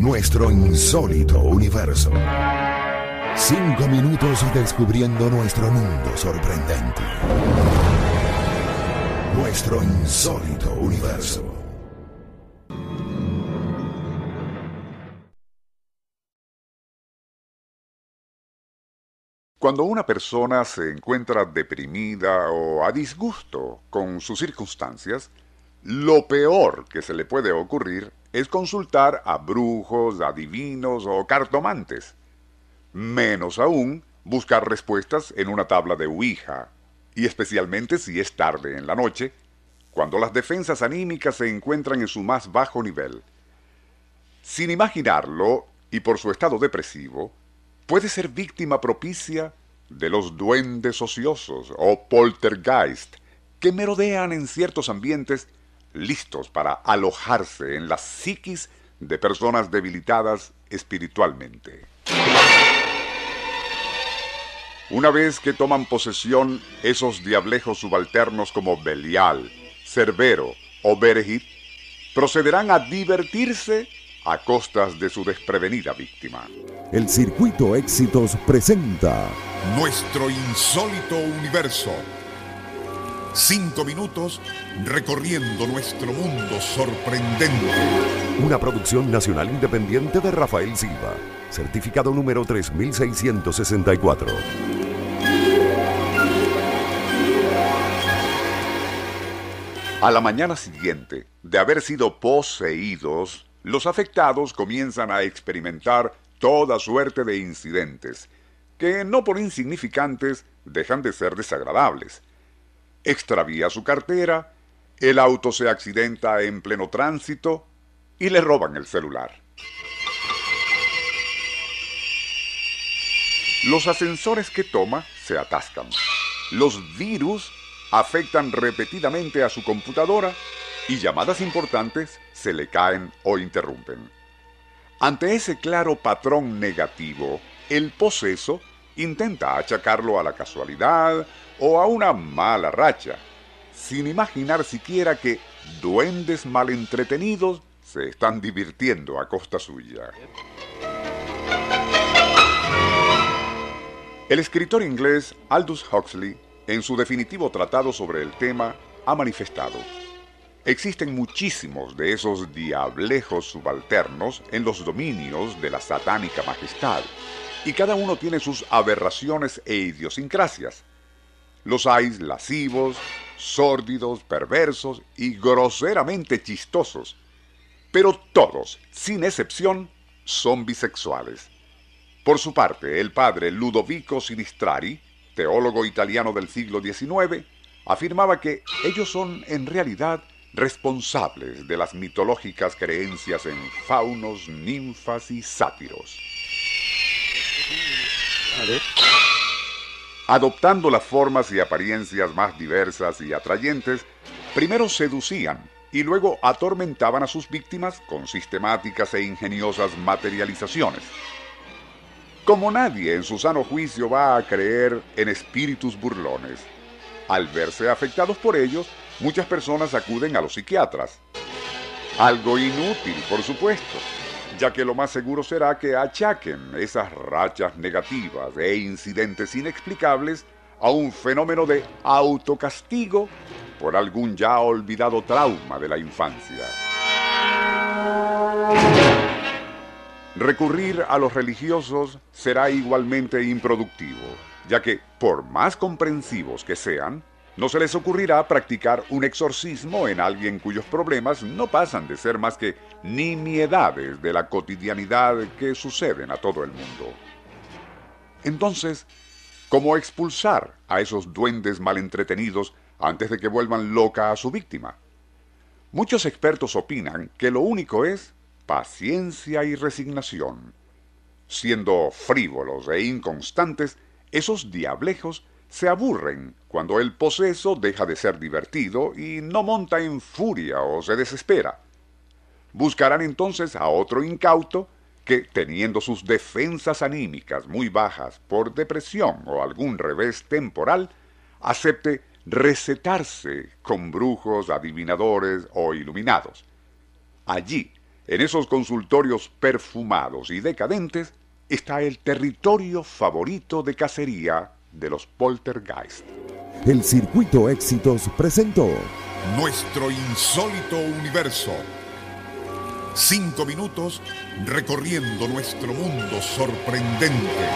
nuestro insólito universo. Cinco minutos descubriendo nuestro mundo sorprendente. Nuestro insólito universo. Cuando una persona se encuentra deprimida o a disgusto con sus circunstancias, lo peor que se le puede ocurrir es consultar a brujos, adivinos o cartomantes. Menos aún buscar respuestas en una tabla de Ouija, y especialmente si es tarde en la noche, cuando las defensas anímicas se encuentran en su más bajo nivel. Sin imaginarlo, y por su estado depresivo, puede ser víctima propicia de los duendes ociosos o poltergeist que merodean en ciertos ambientes listos para alojarse en la psiquis de personas debilitadas espiritualmente. Una vez que toman posesión esos diablejos subalternos como Belial, Cerbero o Berejit, procederán a divertirse a costas de su desprevenida víctima. El Circuito Éxitos presenta Nuestro insólito universo Cinco minutos recorriendo nuestro mundo sorprendente. Una producción nacional independiente de Rafael Silva. Certificado número 3664. A la mañana siguiente de haber sido poseídos, los afectados comienzan a experimentar toda suerte de incidentes, que no por insignificantes dejan de ser desagradables extravía su cartera, el auto se accidenta en pleno tránsito y le roban el celular. Los ascensores que toma se atascan. Los virus afectan repetidamente a su computadora y llamadas importantes se le caen o interrumpen. Ante ese claro patrón negativo, el poseso intenta achacarlo a la casualidad o a una mala racha, sin imaginar siquiera que duendes mal entretenidos se están divirtiendo a costa suya. El escritor inglés Aldous Huxley, en su definitivo tratado sobre el tema, ha manifestado, existen muchísimos de esos diablejos subalternos en los dominios de la satánica majestad, y cada uno tiene sus aberraciones e idiosincrasias. Los hay lascivos, sórdidos, perversos y groseramente chistosos. Pero todos, sin excepción, son bisexuales. Por su parte, el padre Ludovico Sinistrari, teólogo italiano del siglo XIX, afirmaba que ellos son en realidad responsables de las mitológicas creencias en faunos, ninfas y sátiros. Adoptando las formas y apariencias más diversas y atrayentes, primero seducían y luego atormentaban a sus víctimas con sistemáticas e ingeniosas materializaciones. Como nadie en su sano juicio va a creer en espíritus burlones, al verse afectados por ellos, muchas personas acuden a los psiquiatras. Algo inútil, por supuesto, ya que lo más seguro será que achaquen esas rachas negativas e incidentes inexplicables a un fenómeno de autocastigo por algún ya olvidado trauma de la infancia. Recurrir a los religiosos será igualmente improductivo, ya que, por más comprensivos que sean, no se les ocurrirá practicar un exorcismo en alguien cuyos problemas no pasan de ser más que nimiedades de la cotidianidad que suceden a todo el mundo. Entonces, ¿cómo expulsar a esos duendes mal entretenidos antes de que vuelvan loca a su víctima? Muchos expertos opinan que lo único es paciencia y resignación. Siendo frívolos e inconstantes, esos diablejos se aburren cuando el poseso deja de ser divertido y no monta en furia o se desespera. Buscarán entonces a otro incauto que, teniendo sus defensas anímicas muy bajas por depresión o algún revés temporal, acepte recetarse con brujos, adivinadores o iluminados. Allí, En esos consultorios perfumados y decadentes está el territorio favorito de cacería de los poltergeist. El Circuito Éxitos presentó Nuestro insólito universo. Cinco minutos recorriendo nuestro mundo sorprendente.